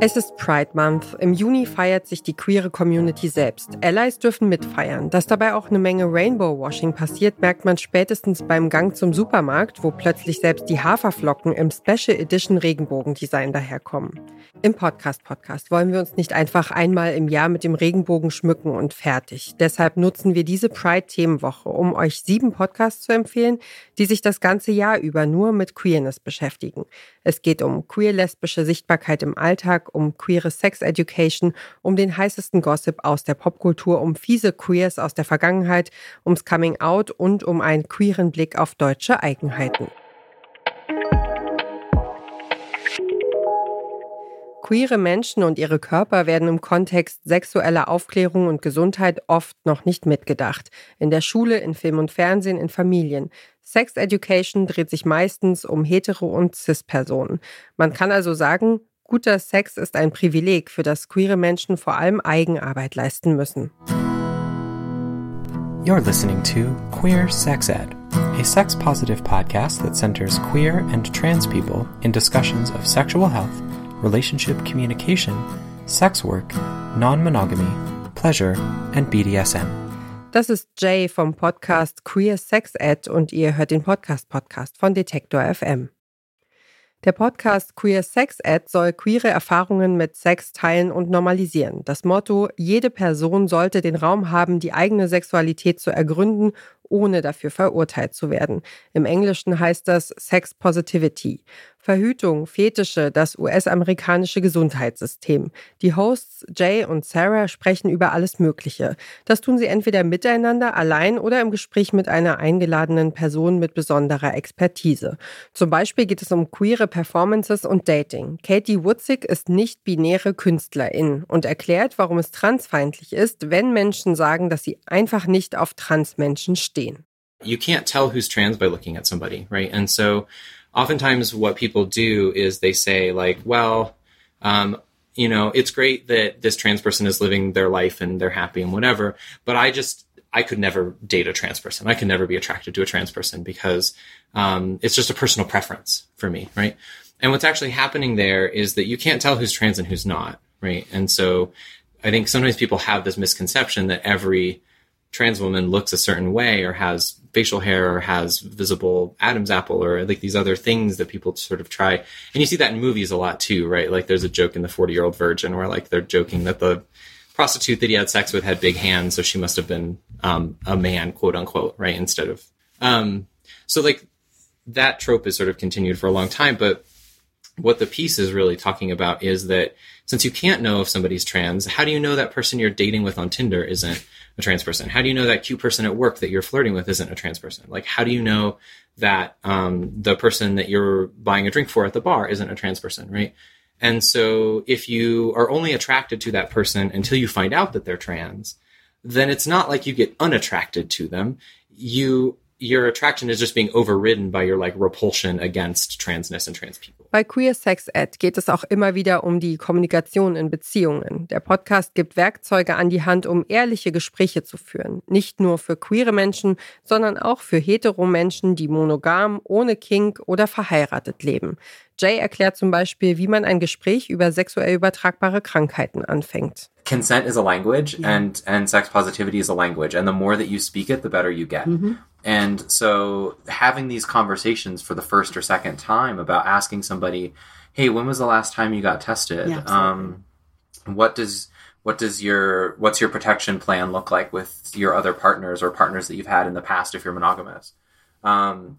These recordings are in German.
Es ist Pride Month. Im Juni feiert sich die queere Community selbst. Allies dürfen mitfeiern. Dass dabei auch eine Menge Rainbow-Washing passiert, merkt man spätestens beim Gang zum Supermarkt, wo plötzlich selbst die Haferflocken im Special Edition Regenbogendesign daherkommen. Im Podcast-Podcast wollen wir uns nicht einfach einmal im Jahr mit dem Regenbogen schmücken und fertig. Deshalb nutzen wir diese Pride-Themenwoche, um euch sieben Podcasts zu empfehlen, die sich das ganze Jahr über nur mit Queerness beschäftigen. Es geht um queer-lesbische Sichtbarkeit im Alltag, um queere Sex Education, um den heißesten Gossip aus der Popkultur, um fiese Queers aus der Vergangenheit, ums Coming Out und um einen queeren Blick auf deutsche Eigenheiten. Queere Menschen und ihre Körper werden im Kontext sexueller Aufklärung und Gesundheit oft noch nicht mitgedacht. In der Schule, in Film und Fernsehen, in Familien. Sex Education dreht sich meistens um hetero- und cis-Personen. Man kann also sagen, guter Sex ist ein Privileg, für das queere Menschen vor allem Eigenarbeit leisten müssen. You're listening to Queer Sex Ed, a sex positive podcast that centers queer and trans people in discussions of sexual health, relationship communication, sex work, non monogamy, pleasure, and BDSM. Das ist Jay vom Podcast Queer Sex Ed und ihr hört den Podcast Podcast von Detektor FM. Der Podcast Queer Sex Ed soll queere Erfahrungen mit Sex teilen und normalisieren. Das Motto, jede Person sollte den Raum haben, die eigene Sexualität zu ergründen ohne dafür verurteilt zu werden. Im Englischen heißt das Sex Positivity. Verhütung, Fetische, das US-amerikanische Gesundheitssystem. Die Hosts Jay und Sarah sprechen über alles Mögliche. Das tun sie entweder miteinander, allein oder im Gespräch mit einer eingeladenen Person mit besonderer Expertise. Zum Beispiel geht es um queere Performances und Dating. Katie Wutzig ist nicht-binäre Künstlerin und erklärt, warum es transfeindlich ist, wenn Menschen sagen, dass sie einfach nicht auf Transmenschen stehen. You can't tell who's trans by looking at somebody, right? And so oftentimes what people do is they say like, well, um, you know, it's great that this trans person is living their life and they're happy and whatever, but I just I could never date a trans person. I could never be attracted to a trans person because um, it's just a personal preference for me, right? And what's actually happening there is that you can't tell who's trans and who's not, right? And so I think sometimes people have this misconception that every trans woman looks a certain way or has facial hair or has visible Adam's apple or like these other things that people sort of try. And you see that in movies a lot too, right? Like there's a joke in the 40 year old virgin where like they're joking that the prostitute that he had sex with had big hands. So she must have been, um, a man, quote unquote, right? Instead of, um, so like that trope is sort of continued for a long time, but what the piece is really talking about is that since you can't know if somebody's trans, how do you know that person you're dating with on Tinder isn't a trans person? How do you know that cute person at work that you're flirting with isn't a trans person? Like, how do you know that um, the person that you're buying a drink for at the bar isn't a trans person, right? And so if you are only attracted to that person until you find out that they're trans, then it's not like you get unattracted to them. You your attraction is just being overridden by your like repulsion against transness and trans people. Bei Queer Sex Ed geht es auch immer wieder um die Kommunikation in Beziehungen. Der Podcast gibt Werkzeuge an die Hand, um ehrliche Gespräche zu führen. Nicht nur für queere Menschen, sondern auch für hetero Menschen, die monogam, ohne Kink oder verheiratet leben. Jay erklärt zum Beispiel, wie man ein Gespräch über sexuell übertragbare Krankheiten anfängt. Consent is a language yeah. and, and sex positivity is a language. And the more that you speak it, the better you get. Mm -hmm. And so having these conversations for the first or second time about asking somebody, hey, when was the last time you got tested? Yeah, um, what does what does your what's your protection plan look like with your other partners or partners that you've had in the past if you're monogamous? Um,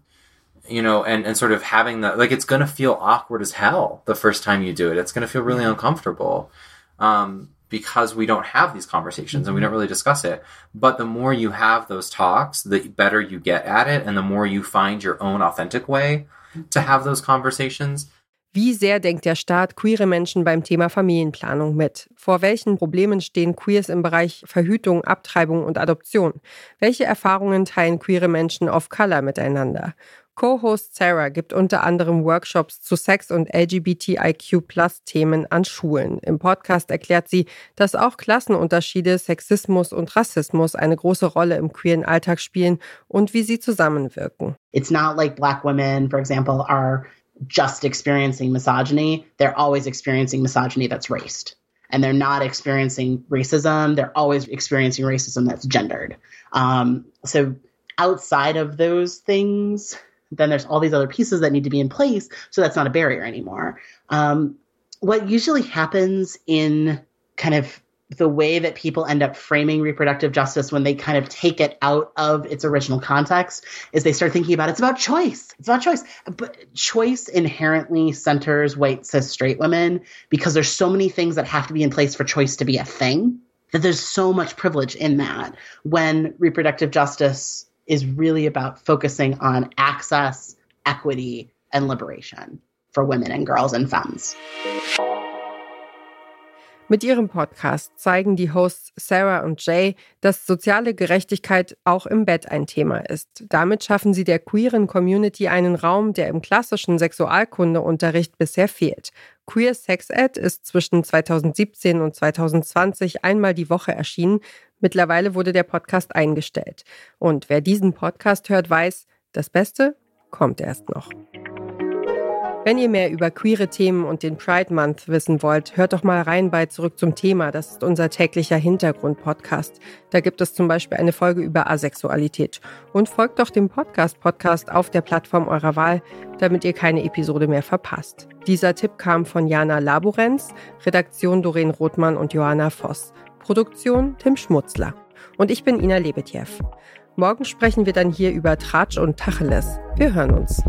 you know, and, and sort of having that like it's gonna feel awkward as hell the first time you do it. It's gonna feel really uncomfortable. Um, because we don't have these conversations and we don't really discuss it. But the more you have those talks, the better you get at it and the more you find your own authentic way to have those conversations. Wie sehr denkt der Staat queere Menschen beim Thema Familienplanung mit? Vor welchen Problemen stehen Queers im Bereich Verhütung, Abtreibung und Adoption? Welche Erfahrungen teilen queere Menschen of Color miteinander? Co-Host Sarah gibt unter anderem Workshops zu Sex- und LGBTIQ-Plus-Themen an Schulen. Im Podcast erklärt sie, dass auch Klassenunterschiede, Sexismus und Rassismus eine große Rolle im queeren Alltag spielen und wie sie zusammenwirken. It's not like black women, for example, are just experiencing misogyny, they're always experiencing misogyny that's raced. And they're not experiencing racism, they're always experiencing racism that's gendered. Um, so outside of those things, then there's all these other pieces that need to be in place so that's not a barrier anymore. Um, what usually happens in kind of the way that people end up framing reproductive justice when they kind of take it out of its original context is they start thinking about it's about choice. It's about choice. But choice inherently centers white cis straight women because there's so many things that have to be in place for choice to be a thing that there's so much privilege in that when reproductive justice is really about focusing on access, equity, and liberation for women and girls and femmes. Mit ihrem Podcast zeigen die Hosts Sarah und Jay, dass soziale Gerechtigkeit auch im Bett ein Thema ist. Damit schaffen sie der queeren Community einen Raum, der im klassischen Sexualkundeunterricht bisher fehlt. Queer Sex Ed ist zwischen 2017 und 2020 einmal die Woche erschienen. Mittlerweile wurde der Podcast eingestellt. Und wer diesen Podcast hört, weiß, das Beste kommt erst noch. Wenn ihr mehr über queere Themen und den Pride Month wissen wollt, hört doch mal rein bei Zurück zum Thema. Das ist unser täglicher Hintergrund-Podcast. Da gibt es zum Beispiel eine Folge über Asexualität. Und folgt doch dem Podcast-Podcast auf der Plattform eurer Wahl, damit ihr keine Episode mehr verpasst. Dieser Tipp kam von Jana Laborenz, Redaktion Doreen Rothmann und Johanna Voss. Produktion Tim Schmutzler. Und ich bin Ina Lebetjew. Morgen sprechen wir dann hier über Tratsch und Tacheles. Wir hören uns.